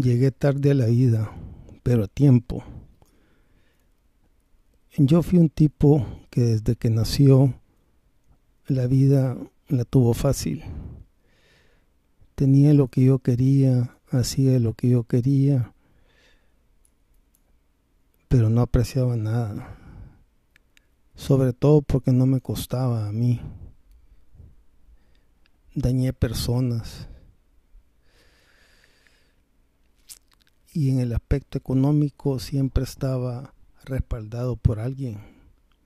Llegué tarde a la vida, pero a tiempo. Yo fui un tipo que desde que nació la vida la tuvo fácil. Tenía lo que yo quería, hacía lo que yo quería, pero no apreciaba nada. Sobre todo porque no me costaba a mí. Dañé personas. Y en el aspecto económico siempre estaba respaldado por alguien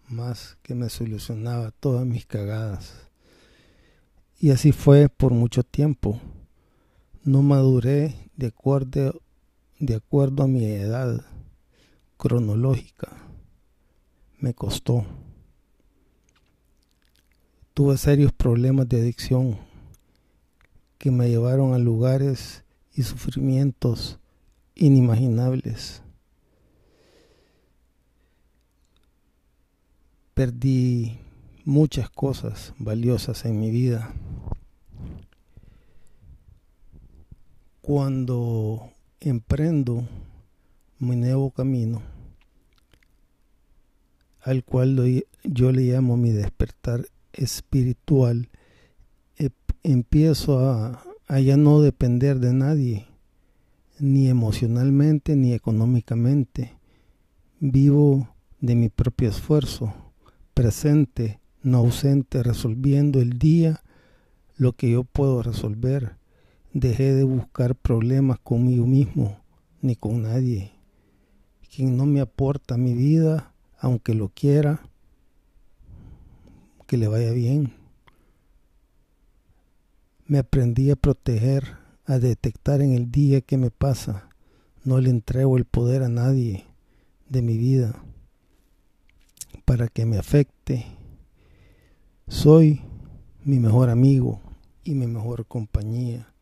más que me solucionaba todas mis cagadas. Y así fue por mucho tiempo. No maduré de acuerdo, de acuerdo a mi edad cronológica. Me costó. Tuve serios problemas de adicción que me llevaron a lugares y sufrimientos inimaginables. Perdí muchas cosas valiosas en mi vida. Cuando emprendo mi nuevo camino, al cual yo le llamo mi despertar espiritual, empiezo a, a ya no depender de nadie, ni emocionalmente ni económicamente. Vivo de mi propio esfuerzo, presente, no ausente, resolviendo el día lo que yo puedo resolver. Dejé de buscar problemas conmigo mismo ni con nadie. Quien no me aporta mi vida, aunque lo quiera, que le vaya bien. Me aprendí a proteger, a detectar en el día que me pasa. No le entrego el poder a nadie de mi vida para que me afecte. Soy mi mejor amigo y mi mejor compañía.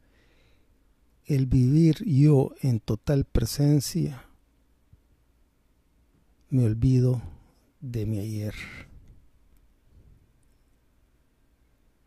El vivir yo en total presencia, me olvido de mi ayer.